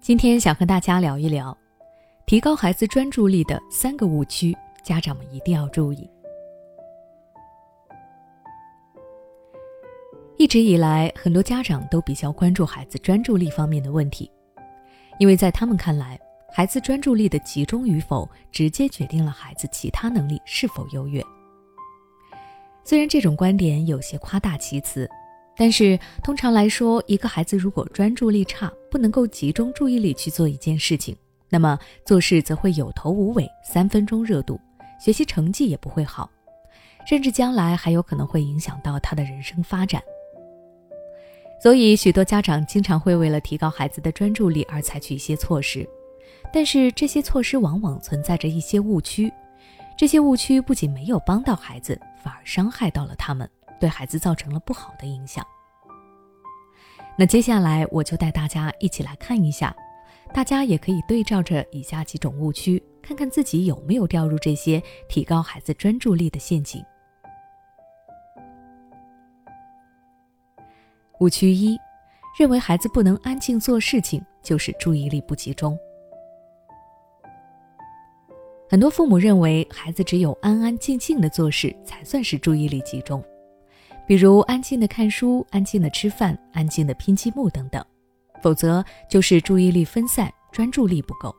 今天想和大家聊一聊，提高孩子专注力的三个误区，家长们一定要注意。一直以来，很多家长都比较关注孩子专注力方面的问题，因为在他们看来，孩子专注力的集中与否，直接决定了孩子其他能力是否优越。虽然这种观点有些夸大其词。但是通常来说，一个孩子如果专注力差，不能够集中注意力去做一件事情，那么做事则会有头无尾，三分钟热度，学习成绩也不会好，甚至将来还有可能会影响到他的人生发展。所以，许多家长经常会为了提高孩子的专注力而采取一些措施，但是这些措施往往存在着一些误区，这些误区不仅没有帮到孩子，反而伤害到了他们。对孩子造成了不好的影响。那接下来我就带大家一起来看一下，大家也可以对照着以下几种误区，看看自己有没有掉入这些提高孩子专注力的陷阱。误区一，认为孩子不能安静做事情就是注意力不集中。很多父母认为孩子只有安安静静的做事才算是注意力集中。比如安静的看书、安静的吃饭、安静的拼积木等等，否则就是注意力分散、专注力不够。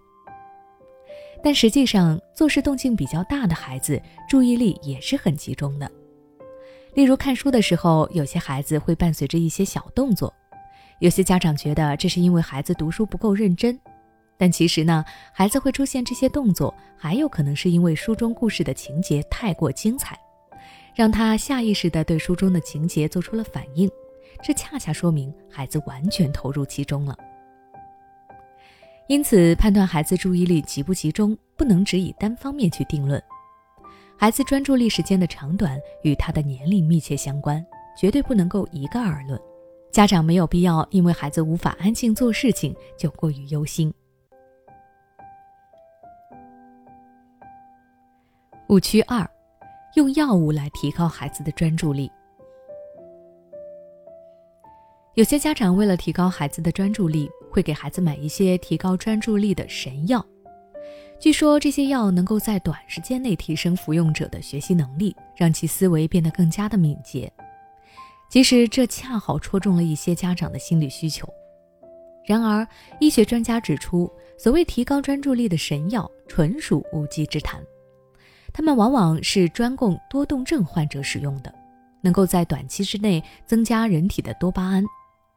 但实际上，做事动静比较大的孩子，注意力也是很集中的。例如看书的时候，有些孩子会伴随着一些小动作，有些家长觉得这是因为孩子读书不够认真，但其实呢，孩子会出现这些动作，还有可能是因为书中故事的情节太过精彩。让他下意识地对书中的情节做出了反应，这恰恰说明孩子完全投入其中了。因此，判断孩子注意力集不集中，不能只以单方面去定论。孩子专注力时间的长短与他的年龄密切相关，绝对不能够一概而论。家长没有必要因为孩子无法安静做事情就过于忧心。误区二。用药物来提高孩子的专注力。有些家长为了提高孩子的专注力，会给孩子买一些提高专注力的神药。据说这些药能够在短时间内提升服用者的学习能力，让其思维变得更加的敏捷。其实这恰好戳中了一些家长的心理需求。然而，医学专家指出，所谓提高专注力的神药，纯属无稽之谈。它们往往是专供多动症患者使用的，能够在短期之内增加人体的多巴胺，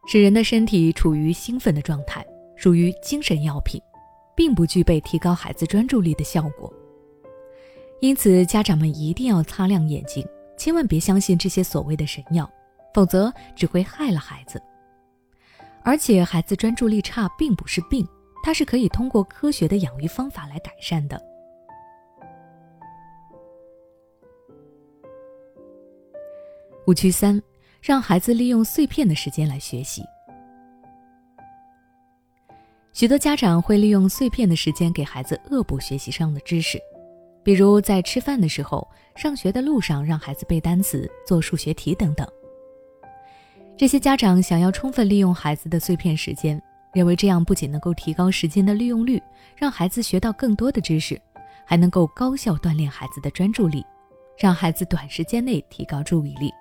使人的身体处于兴奋的状态，属于精神药品，并不具备提高孩子专注力的效果。因此，家长们一定要擦亮眼睛，千万别相信这些所谓的神药，否则只会害了孩子。而且，孩子专注力差并不是病，它是可以通过科学的养育方法来改善的。误区三：让孩子利用碎片的时间来学习。许多家长会利用碎片的时间给孩子恶补学习上的知识，比如在吃饭的时候、上学的路上让孩子背单词、做数学题等等。这些家长想要充分利用孩子的碎片时间，认为这样不仅能够提高时间的利用率，让孩子学到更多的知识，还能够高效锻炼孩子的专注力，让孩子短时间内提高注意力。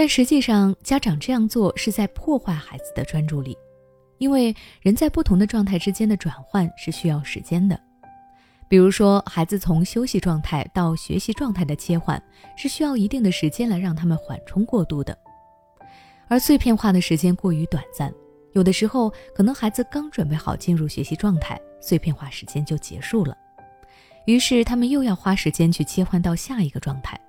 但实际上，家长这样做是在破坏孩子的专注力，因为人在不同的状态之间的转换是需要时间的。比如说，孩子从休息状态到学习状态的切换是需要一定的时间来让他们缓冲过渡的，而碎片化的时间过于短暂，有的时候可能孩子刚准备好进入学习状态，碎片化时间就结束了，于是他们又要花时间去切换到下一个状态。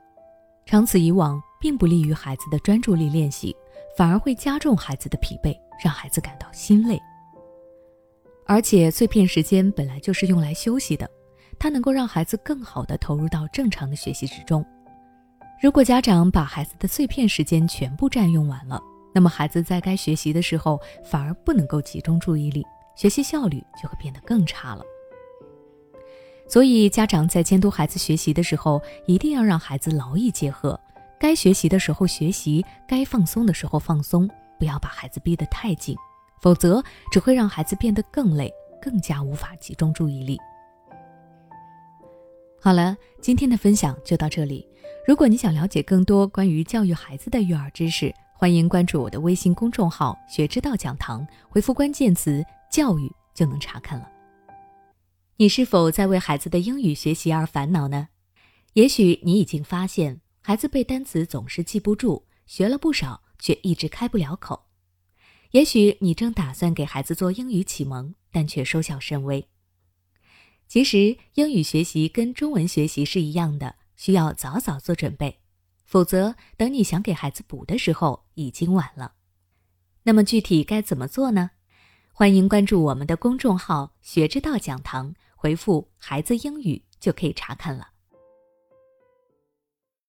长此以往，并不利于孩子的专注力练习，反而会加重孩子的疲惫，让孩子感到心累。而且，碎片时间本来就是用来休息的，它能够让孩子更好地投入到正常的学习之中。如果家长把孩子的碎片时间全部占用完了，那么孩子在该学习的时候反而不能够集中注意力，学习效率就会变得更差了。所以，家长在监督孩子学习的时候，一定要让孩子劳逸结合，该学习的时候学习，该放松的时候放松，不要把孩子逼得太紧，否则只会让孩子变得更累，更加无法集中注意力。好了，今天的分享就到这里。如果你想了解更多关于教育孩子的育儿知识，欢迎关注我的微信公众号“学之道讲堂”，回复关键词“教育”就能查看了。你是否在为孩子的英语学习而烦恼呢？也许你已经发现，孩子背单词总是记不住，学了不少却一直开不了口。也许你正打算给孩子做英语启蒙，但却收效甚微。其实，英语学习跟中文学习是一样的，需要早早做准备，否则等你想给孩子补的时候已经晚了。那么具体该怎么做呢？欢迎关注我们的公众号“学之道讲堂”，回复“孩子英语”就可以查看了。